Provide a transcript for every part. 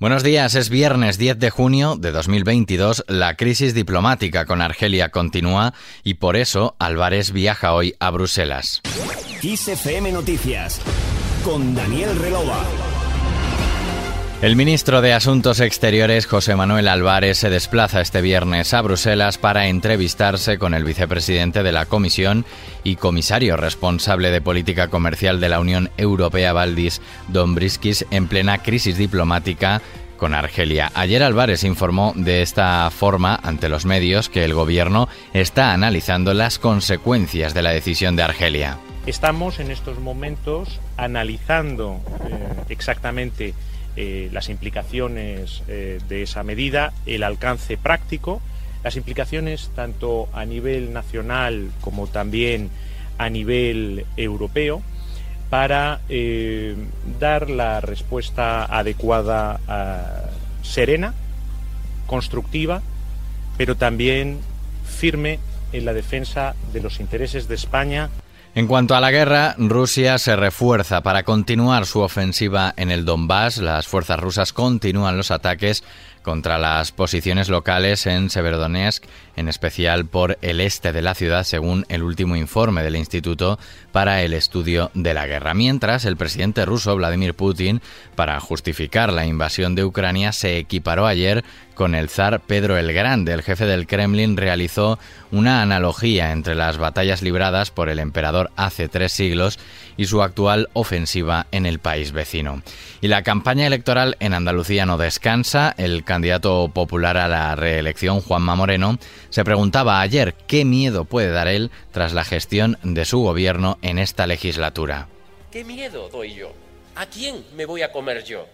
Buenos días, es viernes 10 de junio de 2022. La crisis diplomática con Argelia continúa y por eso Álvarez viaja hoy a Bruselas. Noticias con Daniel Relova. El ministro de Asuntos Exteriores, José Manuel Álvarez, se desplaza este viernes a Bruselas para entrevistarse con el vicepresidente de la Comisión y comisario responsable de política comercial de la Unión Europea, Valdis Dombrisquis, en plena crisis diplomática con Argelia. Ayer Álvarez informó de esta forma ante los medios que el gobierno está analizando las consecuencias de la decisión de Argelia. Estamos en estos momentos analizando eh, exactamente eh, las implicaciones eh, de esa medida, el alcance práctico, las implicaciones tanto a nivel nacional como también a nivel europeo para eh, dar la respuesta adecuada, serena, constructiva, pero también firme en la defensa de los intereses de España en cuanto a la guerra, Rusia se refuerza para continuar su ofensiva en el Donbass. Las fuerzas rusas continúan los ataques contra las posiciones locales en Severodonetsk, en especial por el este de la ciudad, según el último informe del Instituto para el Estudio de la Guerra. Mientras, el presidente ruso Vladimir Putin, para justificar la invasión de Ucrania, se equiparó ayer con el zar Pedro el Grande. El jefe del Kremlin realizó una analogía entre las batallas libradas por el emperador hace tres siglos y su actual ofensiva en el país vecino. Y la campaña electoral en Andalucía no descansa. El candidato popular a la reelección, Juanma Moreno, se preguntaba ayer qué miedo puede dar él tras la gestión de su gobierno en esta legislatura. ¿Qué miedo doy yo? ¿A quién me voy a comer yo?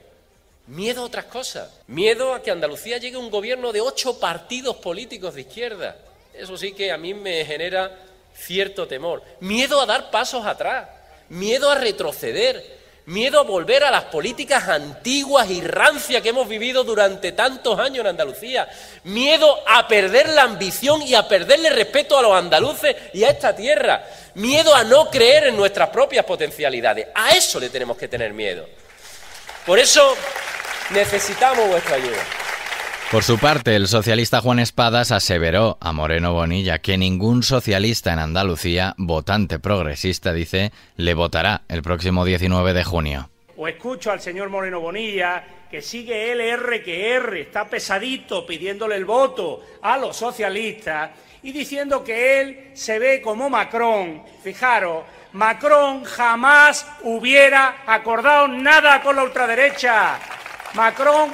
Miedo a otras cosas. Miedo a que Andalucía llegue un gobierno de ocho partidos políticos de izquierda. Eso sí que a mí me genera cierto temor. Miedo a dar pasos atrás miedo a retroceder, miedo a volver a las políticas antiguas y rancias que hemos vivido durante tantos años en Andalucía, miedo a perder la ambición y a perderle respeto a los andaluces y a esta tierra, miedo a no creer en nuestras propias potencialidades. A eso le tenemos que tener miedo. Por eso necesitamos vuestra ayuda. Por su parte, el socialista Juan Espadas aseveró a Moreno Bonilla que ningún socialista en Andalucía, votante progresista, dice, le votará el próximo 19 de junio. O escucho al señor Moreno Bonilla que sigue LR que R, está pesadito pidiéndole el voto a los socialistas y diciendo que él se ve como Macron. Fijaros, Macron jamás hubiera acordado nada con la ultraderecha. Macron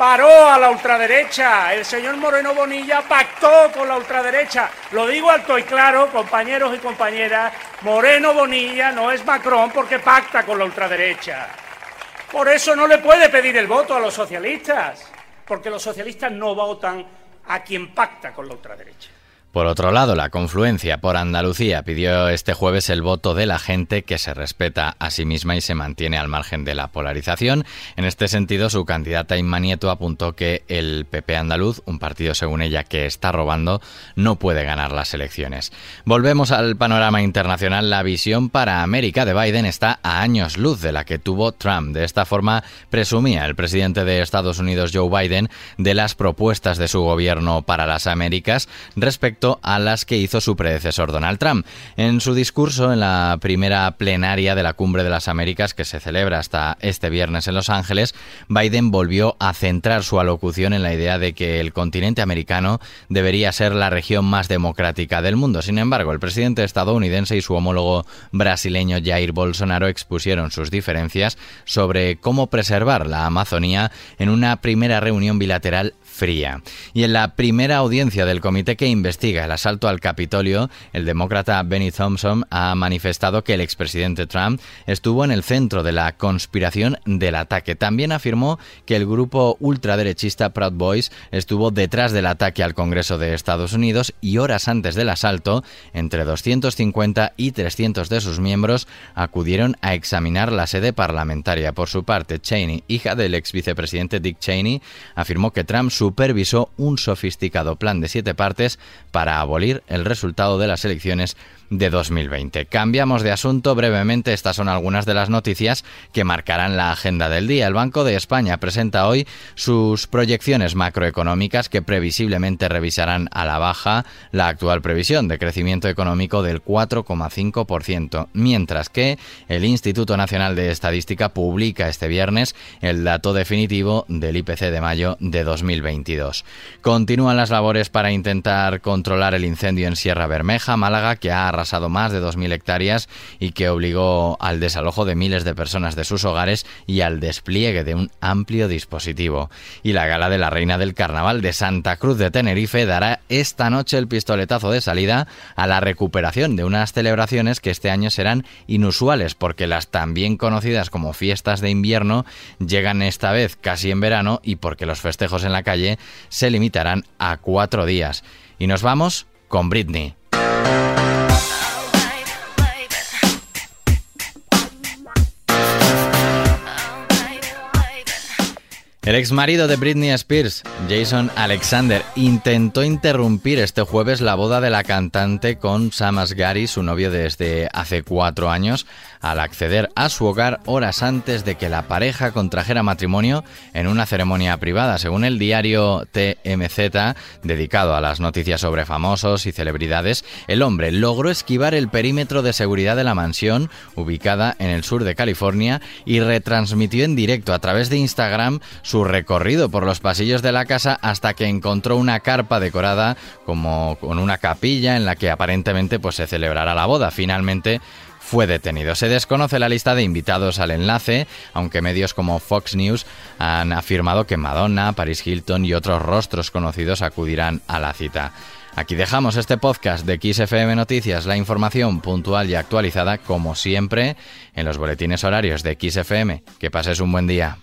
paró a la ultraderecha. El señor Moreno Bonilla pactó con la ultraderecha. Lo digo alto y claro, compañeros y compañeras, Moreno Bonilla no es Macron porque pacta con la ultraderecha. Por eso no le puede pedir el voto a los socialistas, porque los socialistas no votan a quien pacta con la ultraderecha. Por otro lado, la confluencia por Andalucía pidió este jueves el voto de la gente que se respeta a sí misma y se mantiene al margen de la polarización. En este sentido, su candidata Inma Nieto apuntó que el PP andaluz, un partido según ella que está robando, no puede ganar las elecciones. Volvemos al panorama internacional. La visión para América de Biden está a años luz de la que tuvo Trump. De esta forma, presumía el presidente de Estados Unidos, Joe Biden, de las propuestas de su gobierno para las Américas respecto a las que hizo su predecesor Donald Trump. En su discurso en la primera plenaria de la Cumbre de las Américas que se celebra hasta este viernes en Los Ángeles, Biden volvió a centrar su alocución en la idea de que el continente americano debería ser la región más democrática del mundo. Sin embargo, el presidente estadounidense y su homólogo brasileño Jair Bolsonaro expusieron sus diferencias sobre cómo preservar la Amazonía en una primera reunión bilateral fría. Y en la primera audiencia del comité que investiga el asalto al Capitolio, el demócrata Benny Thompson ha manifestado que el expresidente Trump estuvo en el centro de la conspiración del ataque. También afirmó que el grupo ultraderechista Proud Boys estuvo detrás del ataque al Congreso de Estados Unidos y horas antes del asalto, entre 250 y 300 de sus miembros acudieron a examinar la sede parlamentaria. Por su parte, Cheney, hija del ex vicepresidente Dick Cheney, afirmó que Trump supervisó un sofisticado plan de siete partes para abolir el resultado de las elecciones de 2020. Cambiamos de asunto brevemente. Estas son algunas de las noticias que marcarán la agenda del día. El Banco de España presenta hoy sus proyecciones macroeconómicas que previsiblemente revisarán a la baja la actual previsión de crecimiento económico del 4,5%, mientras que el Instituto Nacional de Estadística publica este viernes el dato definitivo del IPC de mayo de 2022. Continúan las labores para intentar controlar el incendio en Sierra Bermeja, Málaga, que ha más de 2.000 hectáreas y que obligó al desalojo de miles de personas de sus hogares y al despliegue de un amplio dispositivo. Y la gala de la Reina del Carnaval de Santa Cruz de Tenerife dará esta noche el pistoletazo de salida a la recuperación de unas celebraciones que este año serán inusuales porque las también conocidas como fiestas de invierno llegan esta vez casi en verano y porque los festejos en la calle se limitarán a cuatro días. Y nos vamos con Britney. El ex marido de Britney Spears, Jason Alexander, intentó interrumpir este jueves la boda de la cantante con Sam Asghari, su novio desde hace cuatro años, al acceder a su hogar horas antes de que la pareja contrajera matrimonio en una ceremonia privada. Según el diario TMZ, dedicado a las noticias sobre famosos y celebridades, el hombre logró esquivar el perímetro de seguridad de la mansión, ubicada en el sur de California, y retransmitió en directo a través de Instagram su recorrido por los pasillos de la casa hasta que encontró una carpa decorada como con una capilla en la que aparentemente pues se celebrará la boda. Finalmente fue detenido. Se desconoce la lista de invitados al enlace, aunque medios como Fox News han afirmado que Madonna, Paris Hilton y otros rostros conocidos acudirán a la cita. Aquí dejamos este podcast de XFM Noticias, la información puntual y actualizada como siempre en los boletines horarios de XFM. Que pases un buen día.